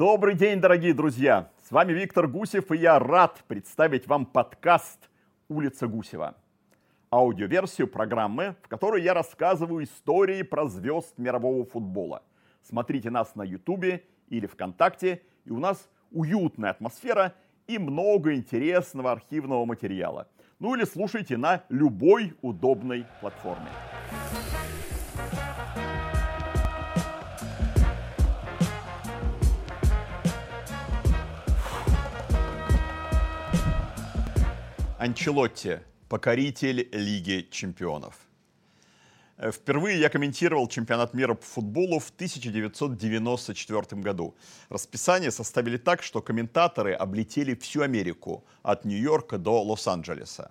Добрый день, дорогие друзья! С вами Виктор Гусев, и я рад представить вам подкаст «Улица Гусева». Аудиоверсию программы, в которой я рассказываю истории про звезд мирового футбола. Смотрите нас на Ютубе или ВКонтакте, и у нас уютная атмосфера и много интересного архивного материала. Ну или слушайте на любой удобной платформе. Анчелотти, покоритель Лиги чемпионов. Э, впервые я комментировал чемпионат мира по футболу в 1994 году. Расписание составили так, что комментаторы облетели всю Америку, от Нью-Йорка до Лос-Анджелеса.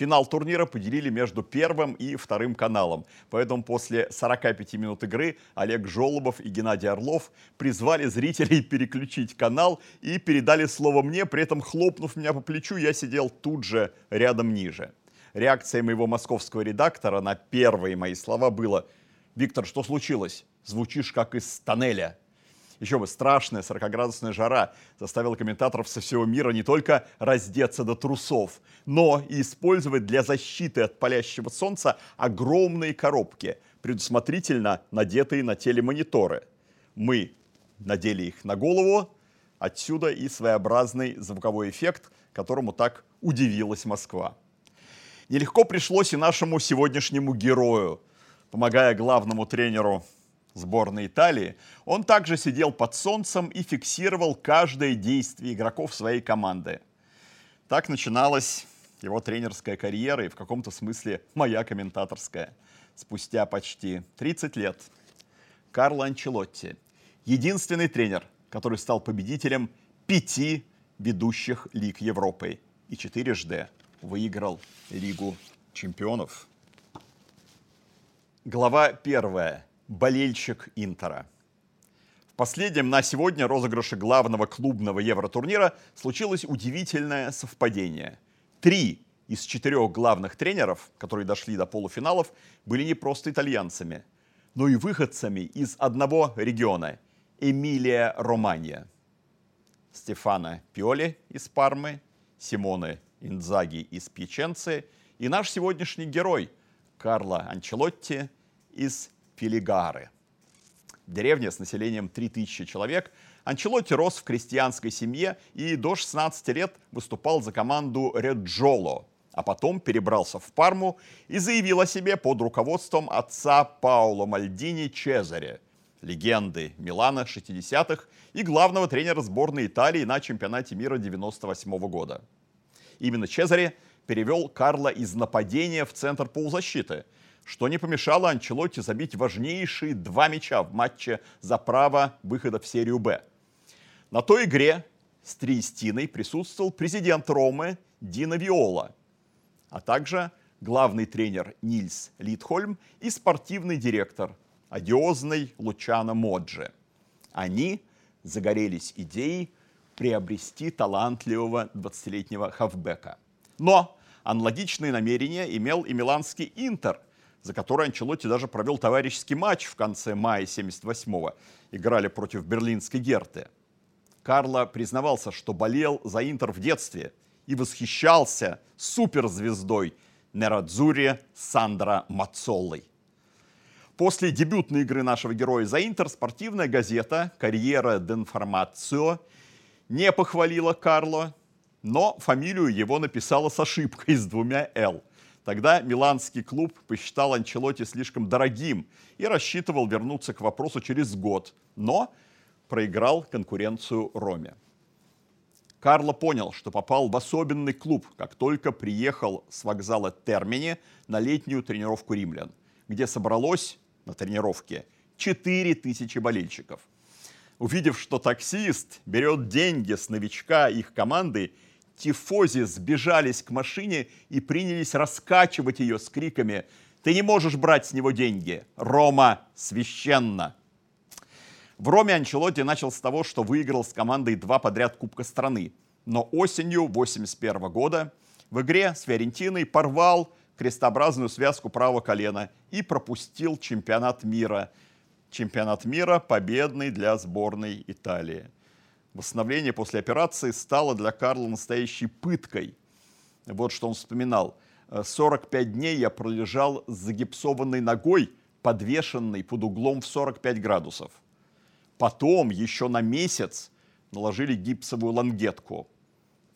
Финал турнира поделили между первым и вторым каналом. Поэтому после 45 минут игры Олег Жолобов и Геннадий Орлов призвали зрителей переключить канал и передали слово мне, при этом хлопнув меня по плечу, я сидел тут же рядом ниже. Реакция моего московского редактора на первые мои слова было «Виктор, что случилось? Звучишь как из тоннеля». Еще бы, страшная 40-градусная жара заставила комментаторов со всего мира не только раздеться до трусов, но и использовать для защиты от палящего солнца огромные коробки, предусмотрительно надетые на телемониторы. Мы надели их на голову, отсюда и своеобразный звуковой эффект, которому так удивилась Москва. Нелегко пришлось и нашему сегодняшнему герою, помогая главному тренеру сборной Италии, он также сидел под солнцем и фиксировал каждое действие игроков своей команды. Так начиналась его тренерская карьера и в каком-то смысле моя комментаторская. Спустя почти 30 лет Карло Анчелотти, единственный тренер, который стал победителем пяти ведущих лиг Европы и четырежды выиграл Лигу чемпионов. Глава первая болельщик Интера. В последнем на сегодня розыгрыше главного клубного евротурнира случилось удивительное совпадение. Три из четырех главных тренеров, которые дошли до полуфиналов, были не просто итальянцами, но и выходцами из одного региона – Эмилия-Романья. Стефана Пиоли из Пармы, Симоне Инзаги из Пьяченцы и наш сегодняшний герой Карло Анчелотти из Филигары. Деревня с населением 3000 человек. Анчелотти рос в крестьянской семье и до 16 лет выступал за команду Реджоло, а потом перебрался в Парму и заявил о себе под руководством отца Пауло Мальдини Чезаре, легенды Милана 60-х и главного тренера сборной Италии на чемпионате мира 98 -го года. Именно Чезаре перевел Карла из нападения в центр полузащиты – что не помешало Анчелотти забить важнейшие два мяча в матче за право выхода в серию «Б». На той игре с Триестиной присутствовал президент Ромы Дина Виола, а также главный тренер Нильс Литхольм и спортивный директор, одиозный Лучано Моджи. Они загорелись идеей приобрести талантливого 20-летнего хавбека. Но аналогичные намерения имел и миланский Интер – за который Анчелотти даже провел товарищеский матч в конце мая 78-го. Играли против берлинской Герты. Карло признавался, что болел за Интер в детстве и восхищался суперзвездой Нерадзури Сандра Мацоллой. После дебютной игры нашего героя за Интер спортивная газета «Карьера d'Informazio» не похвалила Карло, но фамилию его написала с ошибкой с двумя «Л». Тогда миланский клуб посчитал Анчелоти слишком дорогим и рассчитывал вернуться к вопросу через год, но проиграл конкуренцию Роме. Карло понял, что попал в особенный клуб, как только приехал с вокзала Термини на летнюю тренировку римлян, где собралось на тренировке 4000 болельщиков. Увидев, что таксист берет деньги с новичка их команды тифози сбежались к машине и принялись раскачивать ее с криками «Ты не можешь брать с него деньги! Рома священно!» В Роме Анчелотти начал с того, что выиграл с командой два подряд Кубка страны. Но осенью 1981 года в игре с Фиорентиной порвал крестообразную связку правого колена и пропустил чемпионат мира. Чемпионат мира победный для сборной Италии. Восстановление после операции стало для Карла настоящей пыткой. Вот что он вспоминал. 45 дней я пролежал с загипсованной ногой, подвешенной под углом в 45 градусов. Потом еще на месяц наложили гипсовую лангетку,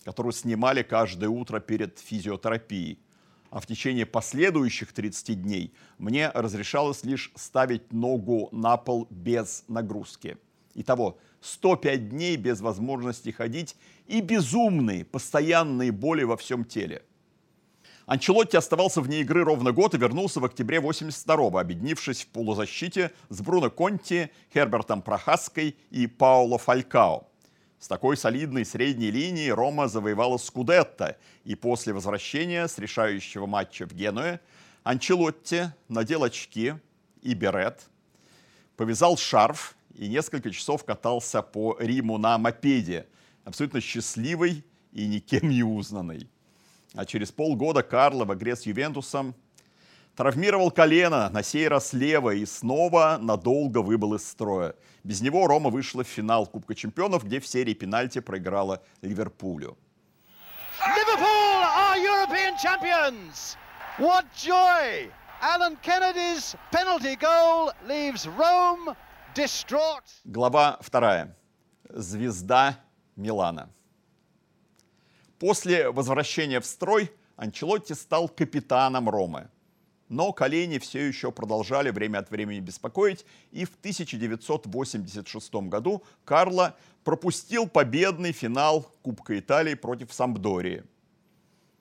которую снимали каждое утро перед физиотерапией. А в течение последующих 30 дней мне разрешалось лишь ставить ногу на пол без нагрузки. Итого 105 дней без возможности ходить и безумные постоянные боли во всем теле. Анчелотти оставался вне игры ровно год и вернулся в октябре 82-го, объединившись в полузащите с Бруно Конти, Хербертом Прохаской и Пауло Фалькао. С такой солидной средней линией Рома завоевала Скудетто, и после возвращения с решающего матча в Генуе Анчелотти надел очки и берет, повязал шарф и несколько часов катался по Риму на мопеде, абсолютно счастливый и никем не узнанный. А через полгода Карло в игре с Ювентусом травмировал колено, на сей раз лево, и снова надолго выбыл из строя. Без него Рома вышла в финал Кубка чемпионов, где в серии пенальти проиграла Ливерпулю. Liverpool are European champions! What joy! Alan Kennedy's penalty goal leaves Rome. Глава вторая. Звезда Милана. После возвращения в строй Анчелотти стал капитаном Ромы. Но колени все еще продолжали время от времени беспокоить, и в 1986 году Карло пропустил победный финал Кубка Италии против Сампдории.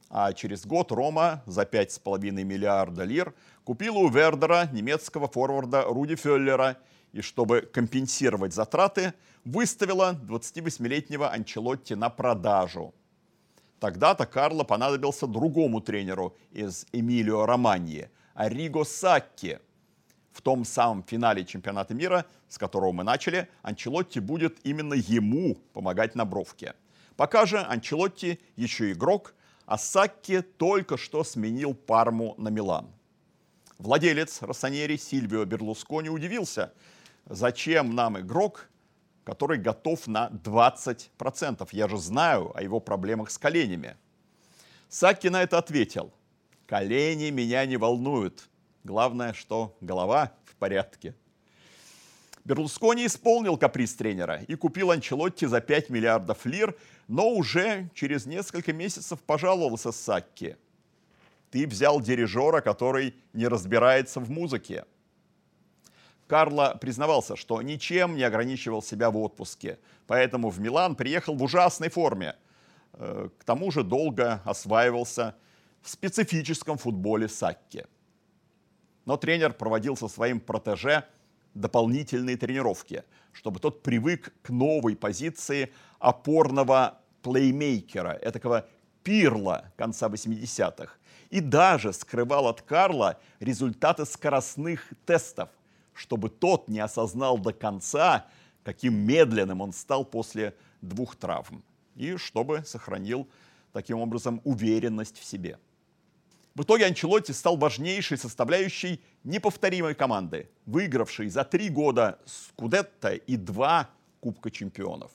А через год Рома за 5,5 миллиарда лир купила у Вердера немецкого форварда Руди Феллера и, чтобы компенсировать затраты, выставила 28-летнего Анчелотти на продажу – Тогда-то Карло понадобился другому тренеру из Эмилио Романьи, Ариго Сакки. В том самом финале чемпионата мира, с которого мы начали, Анчелотти будет именно ему помогать на бровке. Пока же Анчелотти еще игрок, а Сакки только что сменил Парму на Милан. Владелец Россонери Сильвио Берлускони удивился, зачем нам игрок, который готов на 20%. Я же знаю о его проблемах с коленями. Саки на это ответил. Колени меня не волнуют. Главное, что голова в порядке. Берлускони исполнил каприз тренера и купил Анчелотти за 5 миллиардов лир, но уже через несколько месяцев пожаловался Сакки. Ты взял дирижера, который не разбирается в музыке. Карло признавался, что ничем не ограничивал себя в отпуске, поэтому в Милан приехал в ужасной форме. Э, к тому же долго осваивался в специфическом футболе Сакки. Но тренер проводил со своим протеже дополнительные тренировки, чтобы тот привык к новой позиции опорного плеймейкера, этакого пирла конца 80-х, и даже скрывал от Карла результаты скоростных тестов – чтобы тот не осознал до конца, каким медленным он стал после двух травм, и чтобы сохранил таким образом уверенность в себе. В итоге Анчелотти стал важнейшей составляющей неповторимой команды, выигравшей за три года Скудетто и два Кубка чемпионов.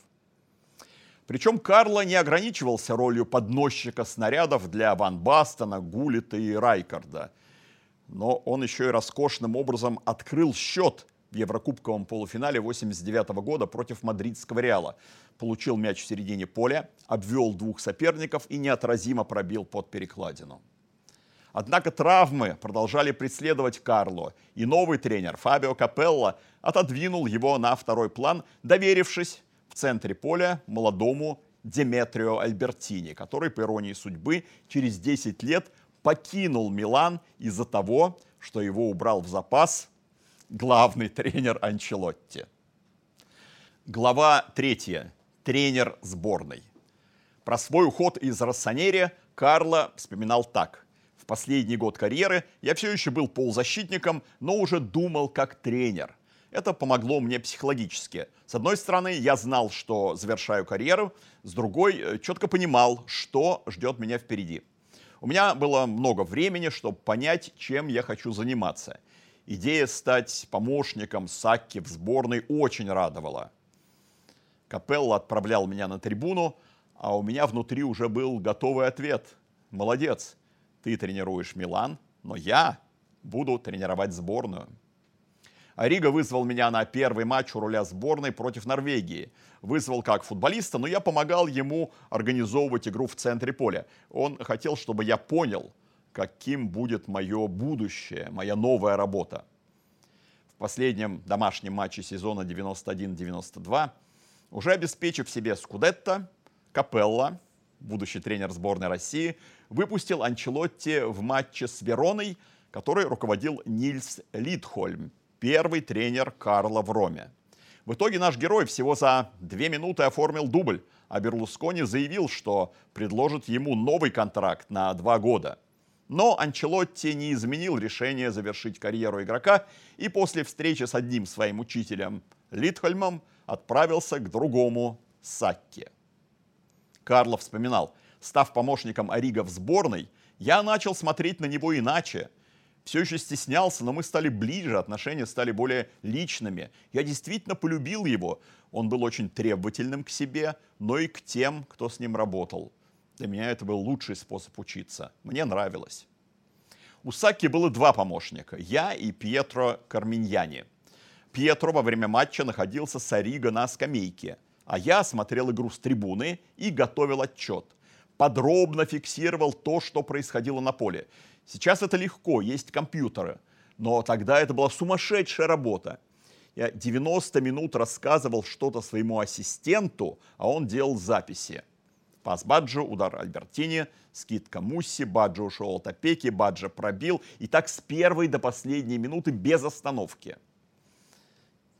Причем Карло не ограничивался ролью подносчика снарядов для Ван Бастона, Гулита и Райкарда – но он еще и роскошным образом открыл счет в Еврокубковом полуфинале 89 года против мадридского Реала. Получил мяч в середине поля, обвел двух соперников и неотразимо пробил под перекладину. Однако травмы продолжали преследовать Карло, и новый тренер Фабио Капелло отодвинул его на второй план, доверившись в центре поля молодому Деметрио Альбертини, который, по иронии судьбы, через 10 лет покинул Милан из-за того, что его убрал в запас главный тренер Анчелотти. Глава третья. Тренер сборной. Про свой уход из Рассонери Карло вспоминал так. В последний год карьеры я все еще был полузащитником, но уже думал как тренер. Это помогло мне психологически. С одной стороны, я знал, что завершаю карьеру, с другой, э, четко понимал, что ждет меня впереди. У меня было много времени, чтобы понять, чем я хочу заниматься. Идея стать помощником Сакки в сборной очень радовала. Капелло отправлял меня на трибуну, а у меня внутри уже был готовый ответ. Молодец, ты тренируешь Милан, но я буду тренировать сборную. Арига вызвал меня на первый матч у руля сборной против Норвегии. Вызвал как футболиста, но я помогал ему организовывать игру в центре поля. Он хотел, чтобы я понял, каким будет мое будущее, моя новая работа. В последнем домашнем матче сезона 91-92, уже обеспечив себе Скудетто, Капелла, будущий тренер сборной России, выпустил Анчелотти в матче с Вероной, который руководил Нильс Литхольм, первый тренер Карла в Роме. В итоге наш герой всего за две минуты оформил дубль, а Берлускони заявил, что предложит ему новый контракт на два года. Но Анчелотти не изменил решение завершить карьеру игрока и после встречи с одним своим учителем Литхольмом отправился к другому Сакке. Карло вспоминал, став помощником Орига в сборной, я начал смотреть на него иначе – все еще стеснялся, но мы стали ближе, отношения стали более личными. Я действительно полюбил его. Он был очень требовательным к себе, но и к тем, кто с ним работал. Для меня это был лучший способ учиться. Мне нравилось. У Саки было два помощника. Я и Пьетро Карминьяни. Пьетро во время матча находился с Ориго на скамейке, а я смотрел игру с трибуны и готовил отчет. Подробно фиксировал то, что происходило на поле. Сейчас это легко, есть компьютеры. Но тогда это была сумасшедшая работа. Я 90 минут рассказывал что-то своему ассистенту, а он делал записи. Пас Баджо, удар Альбертини, скидка Мусси, Баджо ушел от опеки, Баджо пробил. И так с первой до последней минуты без остановки.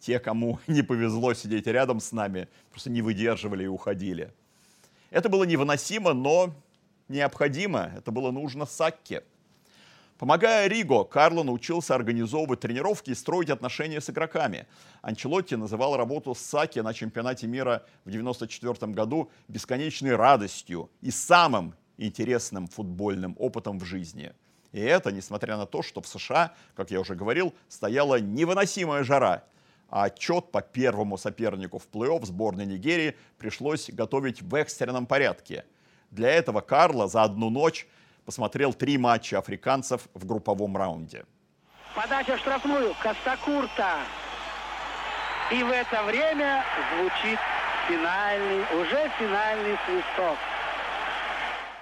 Те, кому не повезло сидеть рядом с нами, просто не выдерживали и уходили. Это было невыносимо, но необходимо. Это было нужно Сакке. Помогая Риго, Карло научился организовывать тренировки и строить отношения с игроками. Анчелотти называл работу с Саки на чемпионате мира в 1994 году бесконечной радостью и самым интересным футбольным опытом в жизни. И это, несмотря на то, что в США, как я уже говорил, стояла невыносимая жара, а отчет по первому сопернику в плей-офф сборной Нигерии пришлось готовить в экстренном порядке. Для этого Карло за одну ночь посмотрел три матча африканцев в групповом раунде. Подача в штрафную. Костакурта. И в это время звучит финальный, уже финальный свисток.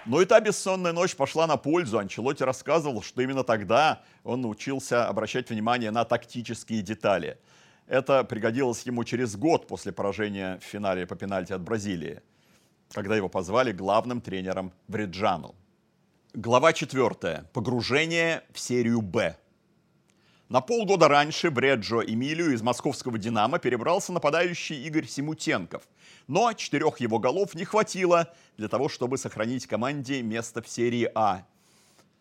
Но и та бессонная ночь пошла на пользу. Анчелоти рассказывал, что именно тогда он научился обращать внимание на тактические детали. Это пригодилось ему через год после поражения в финале по пенальти от Бразилии, когда его позвали главным тренером в Риджану. Глава 4. Погружение в серию «Б». На полгода раньше Бреджо Эмилию из московского «Динамо» перебрался нападающий Игорь Симутенков. Но четырех его голов не хватило для того, чтобы сохранить команде место в серии А.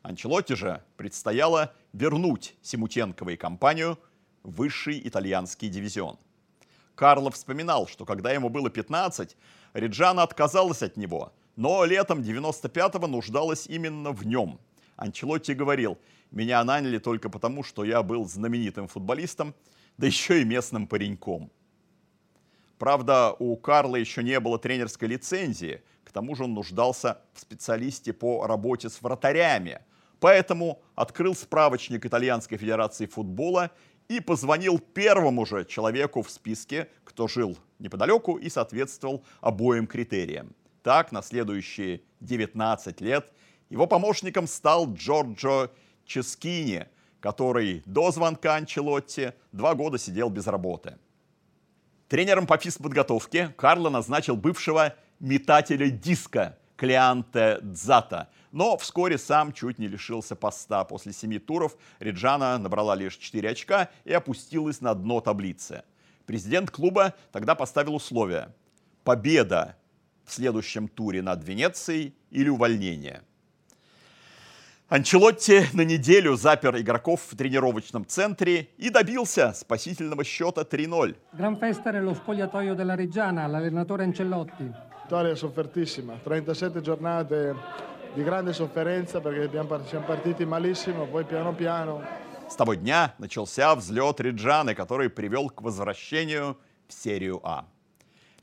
Анчелотти же предстояло вернуть Симутенкова компанию в высший итальянский дивизион. Карло вспоминал, что когда ему было 15, Реджана отказалась от него – но летом 95-го нуждалась именно в нем. Анчелотти говорил, меня наняли только потому, что я был знаменитым футболистом, да еще и местным пареньком. Правда, у Карла еще не было тренерской лицензии, к тому же он нуждался в специалисте по работе с вратарями, поэтому открыл справочник Итальянской Федерации футбола и позвонил первому же человеку в списке, кто жил неподалеку и соответствовал обоим критериям. Так, на следующие 19 лет его помощником стал Джорджо Ческини, который до звонка Анчелотти два года сидел без работы. Тренером по физподготовке Карло назначил бывшего метателя диска Клеанте Дзата, но вскоре сам чуть не лишился поста. После семи туров Реджана набрала лишь 4 очка и опустилась на дно таблицы. Президент клуба тогда поставил условия. Победа в следующем туре над Венецией или увольнение. Анчелотти на неделю запер игроков в тренировочном центре и добился спасительного счета 3-0. Gran festa nello spogliatoio della Reggiana, l'allenatore Ancelotti. Vittoria soffertissima, 37 giornate di grande sofferenza perché siamo partiti malissimo, poi piano piano. С того дня начался взлет Риджаны, который привел к возвращению в серию А.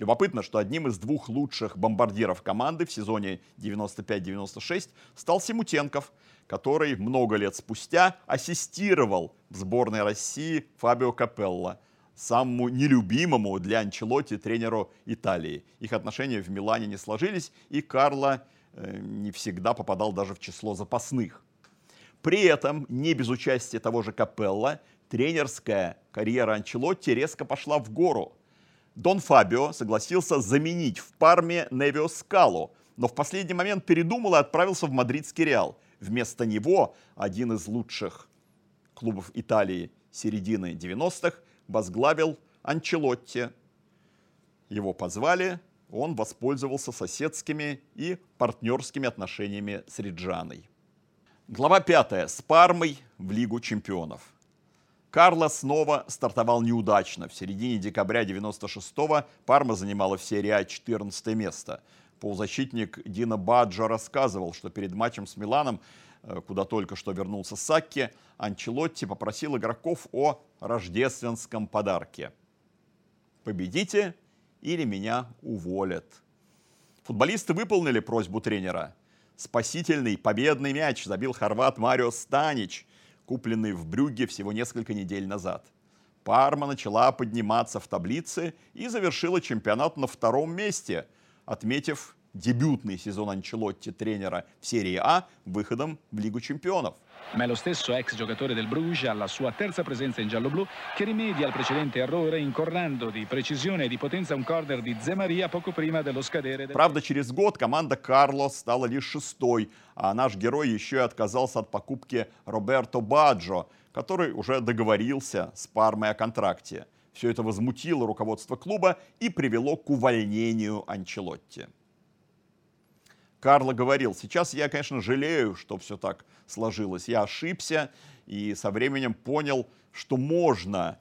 Любопытно, что одним из двух лучших бомбардиров команды в сезоне 95-96 стал Симутенков, который много лет спустя ассистировал в сборной России Фабио Капелло, самому нелюбимому для Анчелотти тренеру Италии. Их отношения в Милане не сложились, и Карло э, не всегда попадал даже в число запасных. При этом, не без участия того же Капелла, тренерская карьера Анчелотти резко пошла в гору. Дон Фабио согласился заменить в Парме Невио Скалу, но в последний момент передумал и отправился в мадридский Реал. Вместо него один из лучших клубов Италии середины 90-х возглавил Анчелотти. Его позвали, он воспользовался соседскими и партнерскими отношениями с Риджаной. Глава 5. С Пармой в Лигу чемпионов. Карло снова стартовал неудачно. В середине декабря 96-го Парма занимала в серии А 14 место. Полузащитник Дина Баджо рассказывал, что перед матчем с Миланом, э, куда только что вернулся Сакки, Анчелотти попросил игроков о рождественском подарке. «Победите или меня уволят». Футболисты выполнили просьбу тренера. Спасительный победный мяч забил хорват Марио Станич – купленный в Брюгге всего несколько недель назад. Парма начала подниматься в таблице и завершила чемпионат на втором месте, отметив дебютный сезон Анчелотти тренера в серии А выходом в Лигу чемпионов. Ma è lo stesso ex giocatore del Bruges alla sua terza presenza in giallo-blu che rimedia al precedente errore incornando di precisione e di potenza un corner di Zemaria poco prima dello scadere. Del... Правда, через год команда Карлос стала лишь шестой, а наш герой еще и отказался от покупки Роберто Баджо, который уже договорился с Пармой о контракте. Все это возмутило руководство клуба и привело к увольнению Анчелотти. Карло говорил, сейчас я, конечно, жалею, что все так сложилось. Я ошибся и со временем понял, что можно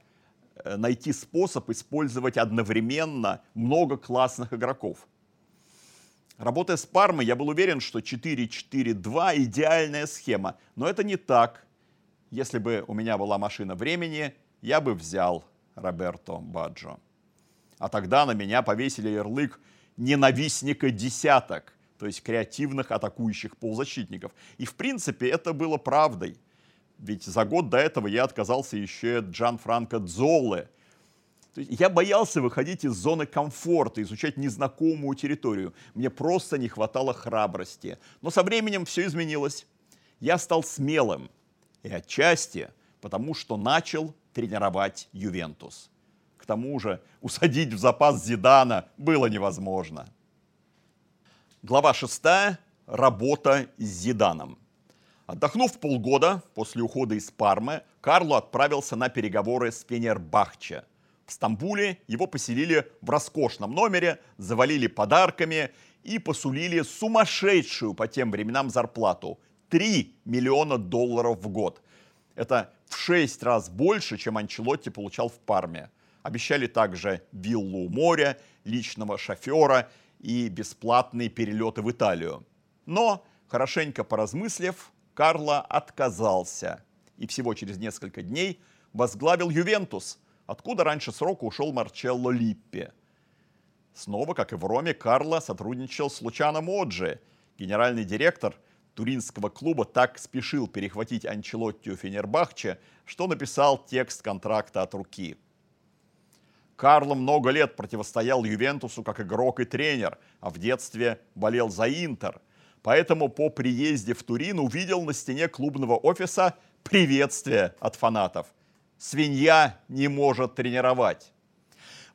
э, найти способ использовать одновременно много классных игроков. Работая с Пармой, я был уверен, что 4-4-2 идеальная схема. Но это не так. Если бы у меня была машина времени, я бы взял Роберто Баджо. А тогда на меня повесили ярлык ненавистника десяток – то есть креативных атакующих полузащитников. И в принципе это было правдой. Ведь за год до этого я отказался еще от Джан Франко Дзоле. Я боялся выходить из зоны комфорта, изучать незнакомую территорию. Мне просто не хватало храбрости. Но со временем все изменилось. Я стал смелым. И отчасти потому, что начал тренировать Ювентус. К тому же усадить в запас Зидана было невозможно. Глава 6. Работа с Зиданом. Отдохнув полгода после ухода из Пармы, Карло отправился на переговоры с Фенербахче. В Стамбуле его поселили в роскошном номере, завалили подарками и посулили сумасшедшую по тем временам зарплату – 3 миллиона долларов в год. Это в 6 раз больше, чем Анчелотти получал в Парме. Обещали также виллу у моря, личного шофера – и бесплатные перелеты в Италию. Но, хорошенько поразмыслив, Карло отказался и всего через несколько дней возглавил Ювентус, откуда раньше срока ушел Марчелло Липпи. Снова, как и в Роме, Карло сотрудничал с Лучано Моджи. Генеральный директор туринского клуба так спешил перехватить Анчелотти у Фенербахче, что написал текст контракта от руки – Карло много лет противостоял Ювентусу как игрок и тренер, а в детстве болел за Интер. Поэтому по приезде в Турин увидел на стене клубного офиса приветствие от фанатов. «Свинья не может тренировать».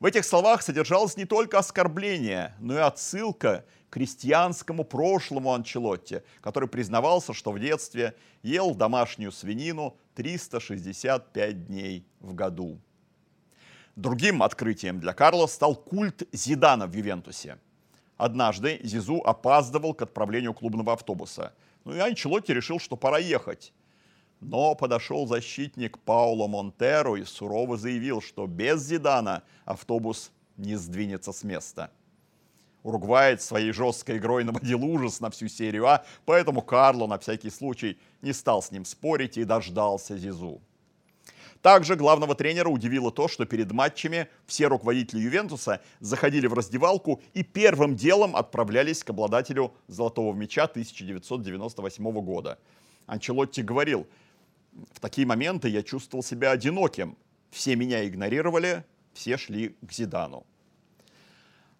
В этих словах содержалось не только оскорбление, но и отсылка к крестьянскому прошлому Анчелотти, который признавался, что в детстве ел домашнюю свинину 365 дней в году. Другим открытием для Карло стал культ Зидана в Ювентусе. Однажды Зизу опаздывал к отправлению клубного автобуса. Ну и Анчелотти решил, что пора ехать. Но подошел защитник Пауло Монтеро и сурово заявил, что без Зидана автобус не сдвинется с места. Уругваец своей жесткой игрой наводил ужас на всю серию А, поэтому Карло на всякий случай не стал с ним спорить и дождался Зизу. Также главного тренера удивило то, что перед матчами все руководители Ювентуса заходили в раздевалку и первым делом отправлялись к обладателю золотого мяча 1998 года. Анчелотти говорил, в такие моменты я чувствовал себя одиноким. Все меня игнорировали, все шли к Зидану.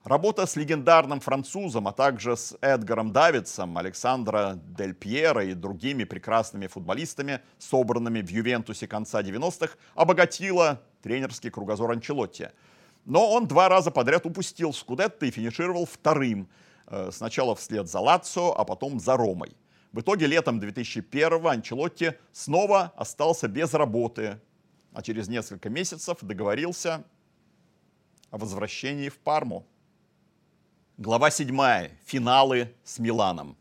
Работа с легендарным французом, а также с Эдгаром Давидсом, Александро Дель Пьеро и другими прекрасными футболистами, собранными в Ювентусе конца 90-х, обогатила тренерский кругозор Анчелотти. Но он два раза подряд упустил Скудетто и финишировал вторым. Э, сначала вслед за Лацо, а потом за Ромой. В итоге летом 2001 Анчелотти снова остался без работы, а через несколько месяцев договорился о возвращении в Парму. Глава 7. Финалы с Миланом.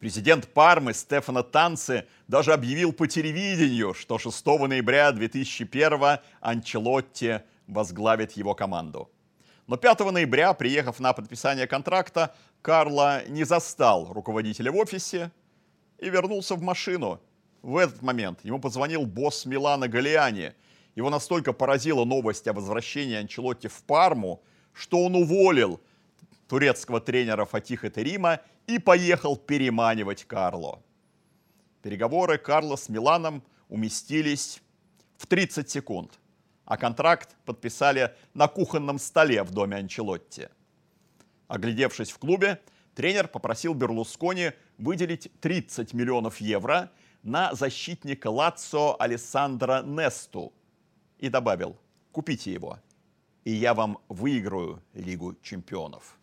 Президент Пармы Стефано Танци даже объявил по телевидению, что 6 ноября 2001 Анчелотти возглавит его команду. Но 5 ноября, приехав на подписание контракта, Карло не застал руководителя в офисе и вернулся в машину. В этот момент ему позвонил босс Милана Галиани. Его настолько поразила новость о возвращении Анчелотти в Парму, что он уволил – турецкого тренера Фатиха Терима и поехал переманивать Карло. Переговоры Карло с Миланом уместились в 30 секунд, а контракт подписали на кухонном столе в доме Анчелотти. Оглядевшись в клубе, тренер попросил Берлускони выделить 30 миллионов евро на защитника Лацо Алессандро Несту и добавил «Купите его, и я вам выиграю Лигу чемпионов».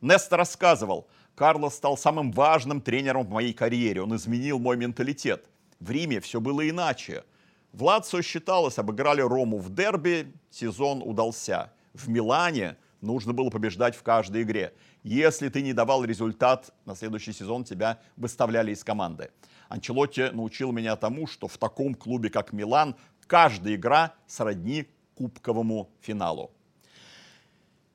Неста рассказывал, Карлос стал самым важным тренером в моей карьере. Он изменил мой менталитет. В Риме все было иначе. В Лацио считалось, обыграли Рому в дерби, сезон удался. В Милане нужно было побеждать в каждой игре. Если ты не давал результат, на следующий сезон тебя выставляли из команды. Анчелотти научил меня тому, что в таком клубе, как Милан, каждая игра сродни кубковому финалу.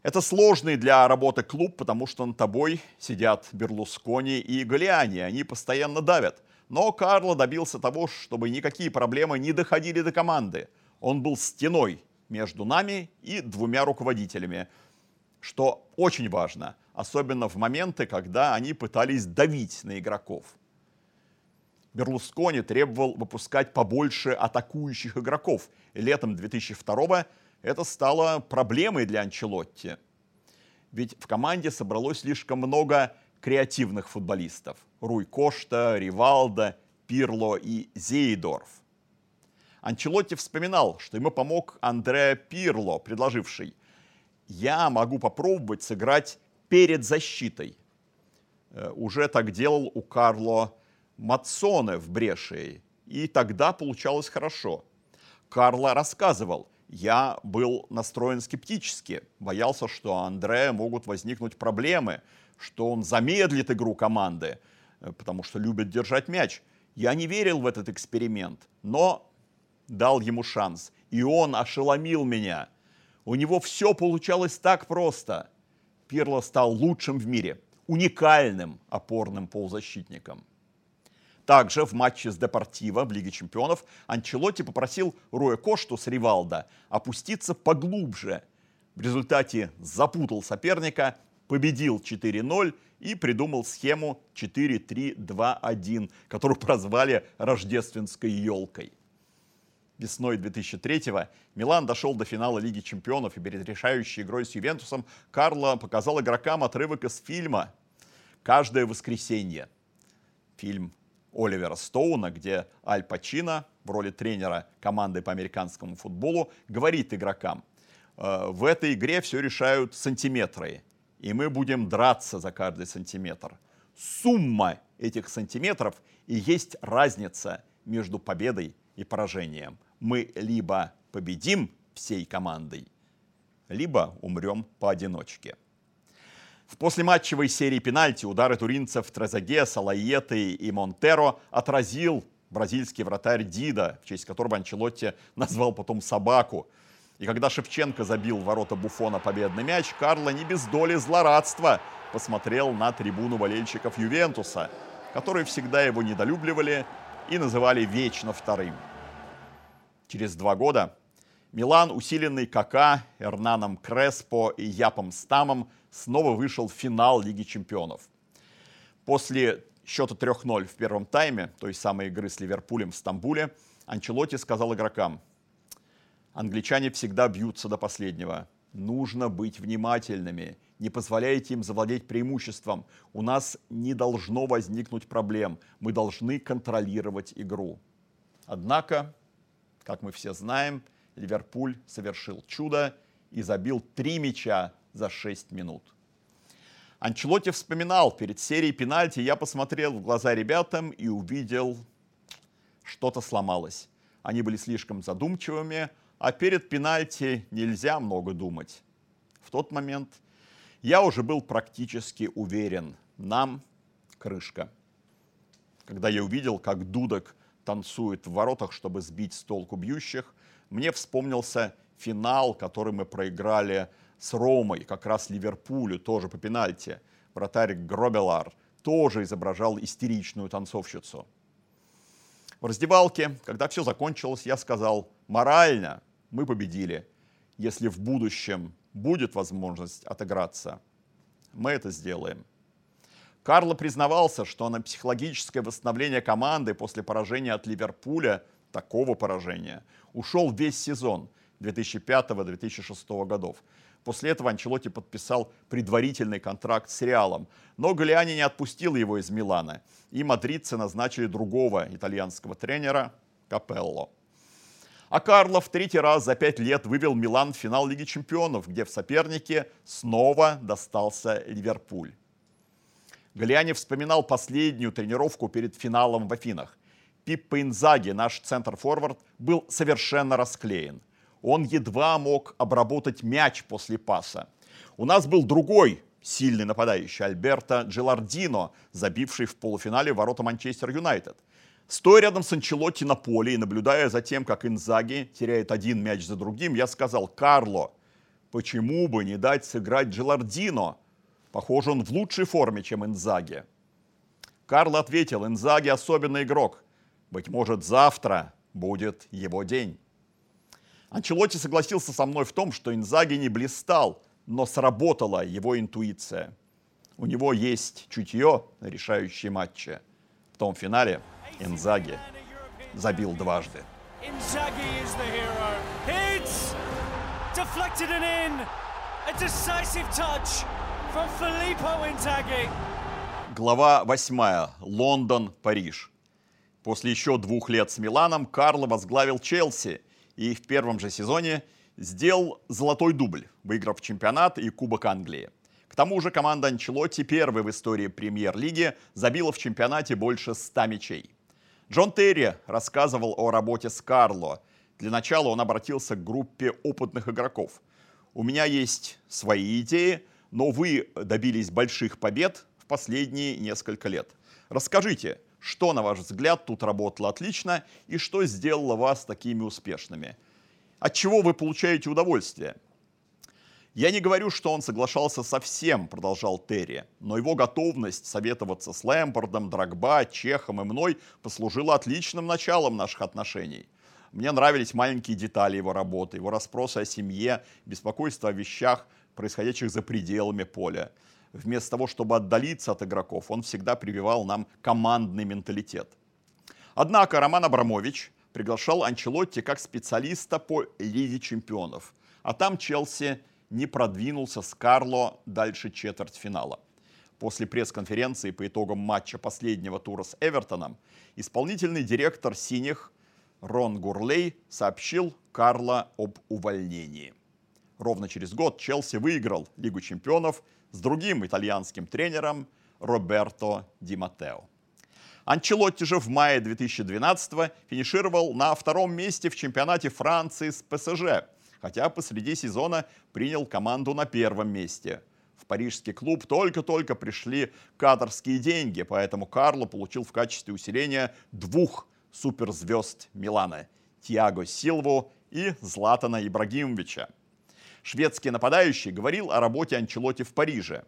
Это сложный для работы клуб, потому что над тобой сидят Берлускони и Галиани, они постоянно давят. Но Карло добился того, чтобы никакие проблемы не доходили до команды. Он был стеной между нами и двумя руководителями, что очень важно, особенно в моменты, когда они пытались давить на игроков. Берлускони требовал выпускать побольше атакующих игроков. Летом 2002 это стало проблемой для Анчелотти. Ведь в команде собралось слишком много креативных футболистов. Руй Кошта, Ривалда, Пирло и Зейдорф. Анчелотти вспоминал, что ему помог Андреа Пирло, предложивший «Я могу попробовать сыграть перед защитой». Э, уже так делал у Карло Мацоне в Брешии, и тогда получалось хорошо. Карло рассказывал, я был настроен скептически, боялся, что у Андрея могут возникнуть проблемы, что он замедлит игру команды, э, потому что любит держать мяч. Я не верил в этот эксперимент, но дал ему шанс, и он ошеломил меня. У него все получалось так просто. Пирло стал лучшим в мире, уникальным опорным полузащитником. Также в матче с Депортиво в Лиге чемпионов Анчелотти попросил Роя Кошту с Ривалда опуститься поглубже. В результате запутал соперника, победил 4-0 и придумал схему 4-3-2-1, которую прозвали рождественской елкой. Весной 2003-го Милан дошел до финала Лиги чемпионов и перед решающей игрой с Ювентусом Карло показал игрокам отрывок из фильма «Каждое воскресенье». Фильм Оливера Стоуна, где Аль Пачино в роли тренера команды по американскому футболу говорит игрокам, «Э, в этой игре все решают сантиметры, и мы будем драться за каждый сантиметр. Сумма этих сантиметров и есть разница между победой и поражением. Мы либо победим всей командой, либо умрем поодиночке. В послематчевой серии пенальти удары туринцев Трезаге, Салаеты и Монтеро отразил бразильский вратарь Дида, в честь которого Анчелотти назвал потом собаку. И когда Шевченко забил в ворота Буфона победный мяч, Карло не без доли злорадства посмотрел на трибуну болельщиков Ювентуса, которые всегда его недолюбливали и называли вечно вторым. Через два года Милан, усиленный Кака, Эрнаном Креспо и Япом Стамом, снова вышел в финал Лиги чемпионов. После счета 3-0 в первом тайме, той самой игры с Ливерпулем в Стамбуле, Анчелоти сказал игрокам, англичане всегда бьются до последнего. Нужно быть внимательными, не позволяйте им завладеть преимуществом. У нас не должно возникнуть проблем, мы должны контролировать игру. Однако, как мы все знаем, Ливерпуль совершил чудо и забил три мяча за 6 минут. Анчелоти вспоминал, перед серией пенальти я посмотрел в глаза ребятам и увидел, что-то сломалось. Они были слишком задумчивыми, а перед пенальти нельзя много думать. В тот момент я уже был практически уверен, нам крышка. Когда я увидел, как Дудок танцует в воротах, чтобы сбить с толку бьющих, мне вспомнился финал, который мы проиграли с Ромой, как раз Ливерпулю, тоже по пенальти. Вратарь Гробелар тоже изображал истеричную танцовщицу. В раздевалке, когда все закончилось, я сказал, морально мы победили. Если в будущем будет возможность отыграться, мы это сделаем. Карло признавался, что на психологическое восстановление команды после поражения от Ливерпуля, такого поражения, ушел весь сезон 2005-2006 годов. После этого Анчелоти подписал предварительный контракт с Реалом. Но Галиани не отпустил его из Милана. И мадридцы назначили другого итальянского тренера Капелло. А Карло в третий раз за пять лет вывел Милан в финал Лиги Чемпионов, где в сопернике снова достался Ливерпуль. Галиани вспоминал последнюю тренировку перед финалом в Афинах. Пиппо Инзаги, наш центр-форвард, был совершенно расклеен. Он едва мог обработать мяч после паса. У нас был другой сильный нападающий, Альберто Джилардино, забивший в полуфинале ворота Манчестер Юнайтед. Стоя рядом с Анчелотти на поле и наблюдая за тем, как Инзаги теряет один мяч за другим, я сказал, Карло, почему бы не дать сыграть Джилардино? Похоже, он в лучшей форме, чем Инзаги. Карло ответил, Инзаги особенный игрок. Быть может, завтра будет его день. Анчелотти согласился со мной в том, что Инзаги не блистал, но сработала его интуиция. У него есть чутье на решающие матчи. В том финале Инзаги забил дважды. Глава 8. Лондон, Париж. После еще двух лет с Миланом Карло возглавил Челси и в первом же сезоне сделал золотой дубль, выиграв чемпионат и Кубок Англии. К тому же команда Анчелотти первой в истории премьер-лиги забила в чемпионате больше 100 мячей. Джон Терри рассказывал о работе с Карло. Для начала он обратился к группе опытных игроков. «У меня есть свои идеи, но вы добились больших побед в последние несколько лет. Расскажите, что, на ваш взгляд, тут работало отлично и что сделало вас такими успешными? От чего вы получаете удовольствие? Я не говорю, что он соглашался со всем, продолжал Терри, но его готовность советоваться с Лэмпордом, Драгба, Чехом и мной послужила отличным началом наших отношений. Мне нравились маленькие детали его работы, его расспросы о семье, беспокойство о вещах, происходящих за пределами поля. Вместо того, чтобы отдалиться от игроков, он всегда прививал нам командный менталитет. Однако Роман Абрамович приглашал Анчелотти как специалиста по Лиге чемпионов. А там Челси не продвинулся с Карло дальше четвертьфинала. После пресс-конференции по итогам матча последнего тура с Эвертоном исполнительный директор «Синих» Рон Гурлей сообщил Карло об увольнении. Ровно через год Челси выиграл Лигу чемпионов с другим итальянским тренером Роберто Ди Маттео. Анчелотти же в мае 2012 финишировал на втором месте в чемпионате Франции с ПСЖ, хотя посреди сезона принял команду на первом месте. В парижский клуб только-только пришли каторские деньги, поэтому Карло получил в качестве усиления двух суперзвезд Милана – Тиаго Силву и Златана Ибрагимовича – Шведский нападающий говорил о работе Анчелоти в Париже.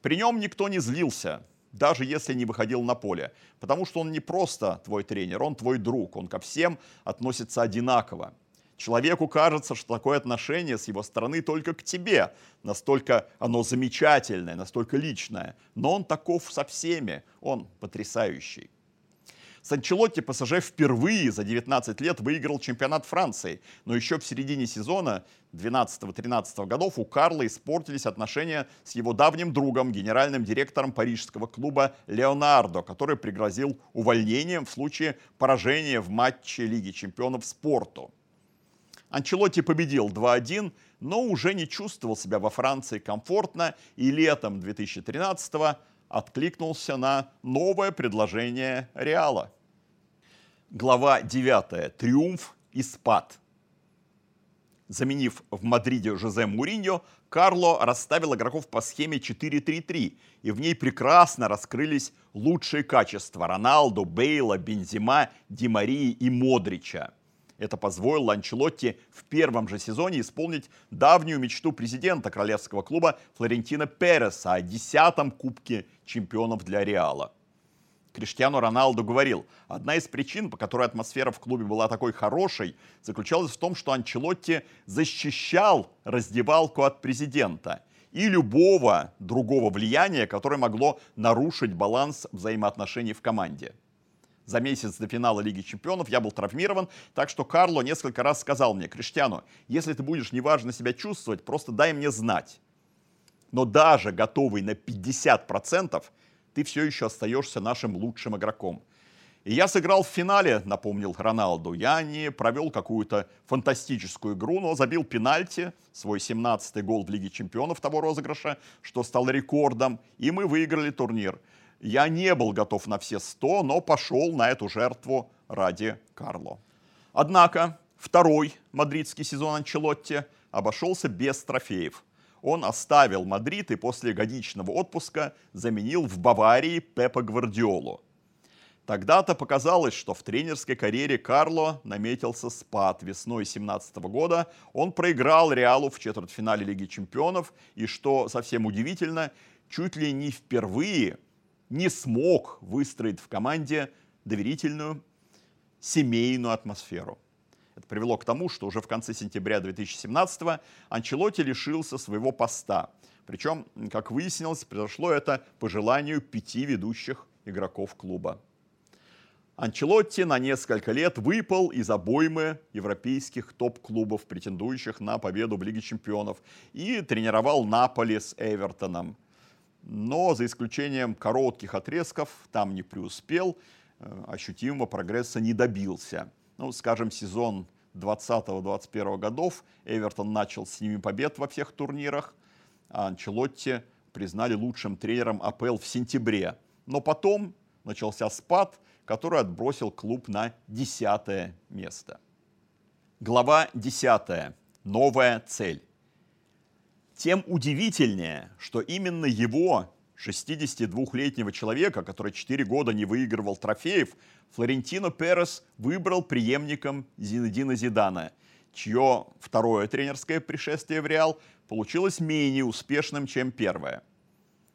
При нем никто не злился. даже если не выходил на поле. Потому что он не просто твой тренер, он твой друг, он ко всем относится одинаково. Человеку кажется, что такое отношение с его стороны только к тебе. Настолько оно замечательное, настолько личное. Но он таков со всеми. Он потрясающий. С Анчелотти ПСЖ впервые за 19 лет выиграл чемпионат Франции. Но еще в середине сезона 12-13 годов у Карла испортились отношения с его давним другом, генеральным директором парижского клуба Леонардо, который пригрозил увольнением в случае поражения в матче Лиги чемпионов спорту. Анчелотти победил 2-1, но уже не чувствовал себя во Франции комфортно и летом 2013 откликнулся на новое предложение Реала. Глава 9. Триумф и спад. Заменив в Мадриде Жозе Муриньо, Карло расставил игроков по схеме 4-3-3, и в ней прекрасно раскрылись лучшие качества Роналду, Бейла, Бензима, Ди Марии и Модрича – это позволило Анчелотти в первом же сезоне исполнить давнюю мечту президента королевского клуба Флорентина Переса о десятом кубке чемпионов для Реала. Криштиану Роналду говорил, одна из причин, по которой атмосфера в клубе была такой хорошей, заключалась в том, что Анчелотти защищал раздевалку от президента и любого другого влияния, которое могло нарушить баланс взаимоотношений в команде за месяц до финала Лиги Чемпионов. Я был травмирован, так что Карло несколько раз сказал мне, Криштиану, если ты будешь неважно себя чувствовать, просто дай мне знать. Но даже готовый на 50%, ты все еще остаешься нашим лучшим игроком. И я сыграл в финале, напомнил Роналду. Я не провел какую-то фантастическую игру, но забил пенальти, свой 17-й гол в Лиге чемпионов того розыгрыша, что стал рекордом, и мы выиграли турнир. Я не был готов на все 100, но пошел на эту жертву ради Карло. Однако второй мадридский сезон Анчелотти обошелся без трофеев. Он оставил Мадрид и после годичного отпуска заменил в Баварии Пепа Гвардиолу. Тогда-то показалось, что в тренерской карьере Карло наметился спад. Весной 2017 года он проиграл Реалу в четвертьфинале Лиги чемпионов и, что совсем удивительно, чуть ли не впервые – не смог выстроить в команде доверительную семейную атмосферу. Это привело к тому, что уже в конце сентября 2017 Анчелоти лишился своего поста. Причем, как выяснилось, произошло это по желанию пяти ведущих игроков клуба. Анчелотти на несколько лет выпал из обоймы европейских топ-клубов, претендующих на победу в Лиге чемпионов, и тренировал Наполи с Эвертоном – но за исключением коротких отрезков там не преуспел, э, ощутимого прогресса не добился. Ну, скажем, сезон 20-21 годов Эвертон начал с ними побед во всех турнирах, а Анчелотти признали лучшим тренером АПЛ в сентябре. Но потом начался спад, который отбросил клуб на десятое место. Глава 10. Новая цель тем удивительнее, что именно его, 62-летнего человека, который 4 года не выигрывал трофеев, Флорентино Перес выбрал преемником Зинедина Зидана, чье второе тренерское пришествие в Реал получилось менее успешным, чем первое.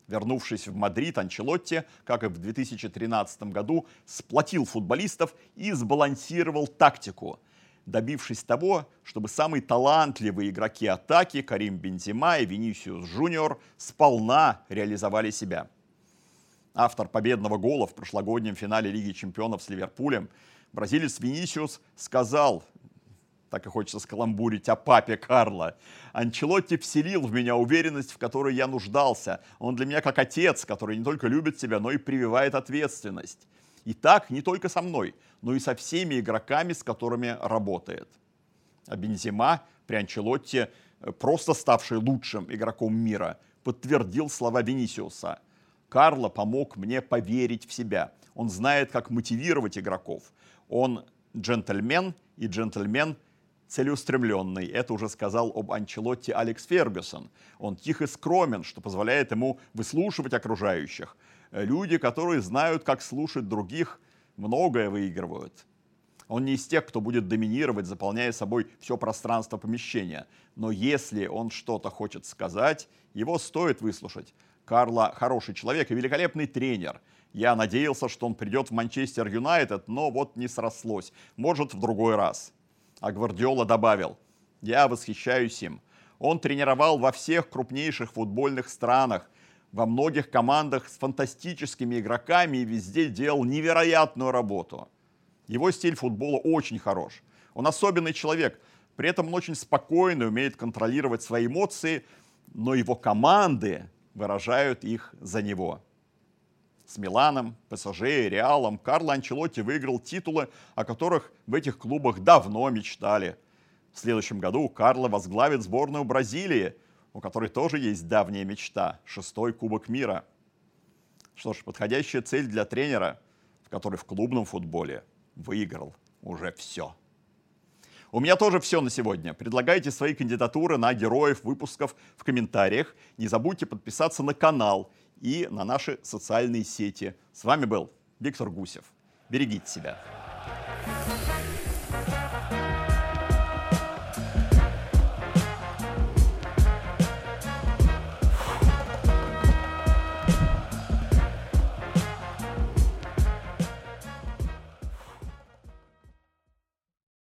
Вернувшись в Мадрид, Анчелотти, как и в 2013 году, сплотил футболистов и сбалансировал тактику – добившись того, чтобы самые талантливые игроки атаки Карим Бензема и Винисиус Жуниор сполна реализовали себя. Автор победного гола в прошлогоднем финале Лиги чемпионов с Ливерпулем, бразилец Винисиус сказал, так и хочется скаламбурить о папе Карла. Анчелотти вселил в меня уверенность, в которой я нуждался. Он для меня как отец, который не только любит тебя, но и прививает ответственность. И так не только со мной, но и со всеми игроками, с которыми работает. А Бензима при Анчелотте, э, просто ставший лучшим игроком мира, подтвердил слова Венисиуса. Карло помог мне поверить в себя. Он знает, как мотивировать игроков. Он джентльмен и джентльмен целеустремленный. Это уже сказал об Анчелотте Алекс Фергюсон. Он тих и скромен, что позволяет ему выслушивать окружающих. Люди, которые знают, как слушать других, многое выигрывают. Он не из тех, кто будет доминировать, заполняя собой все пространство помещения. Но если он что-то хочет сказать, его стоит выслушать. Карло хороший человек и великолепный тренер. Я надеялся, что он придет в Манчестер Юнайтед, но вот не срослось. Может, в другой раз. А Гвардиола добавил, я восхищаюсь им. Он тренировал во всех крупнейших футбольных странах, во многих командах с фантастическими игроками и везде делал невероятную работу. Его стиль футбола очень хорош. Он особенный человек, при этом он очень спокойный, умеет контролировать свои эмоции, но его команды выражают их за него. С Миланом, ПСЖ и Реалом Карло Анчелотти выиграл титулы, о которых в этих клубах давно мечтали. В следующем году Карло возглавит сборную Бразилии, у которой тоже есть давняя мечта – шестой Кубок мира. Что ж, подходящая цель для тренера, в который в клубном футболе выиграл уже все. У меня тоже все на сегодня. Предлагайте свои кандидатуры на героев выпусков в комментариях. Не забудьте подписаться на канал и на наши социальные сети. С вами был Виктор Гусев. Берегите себя.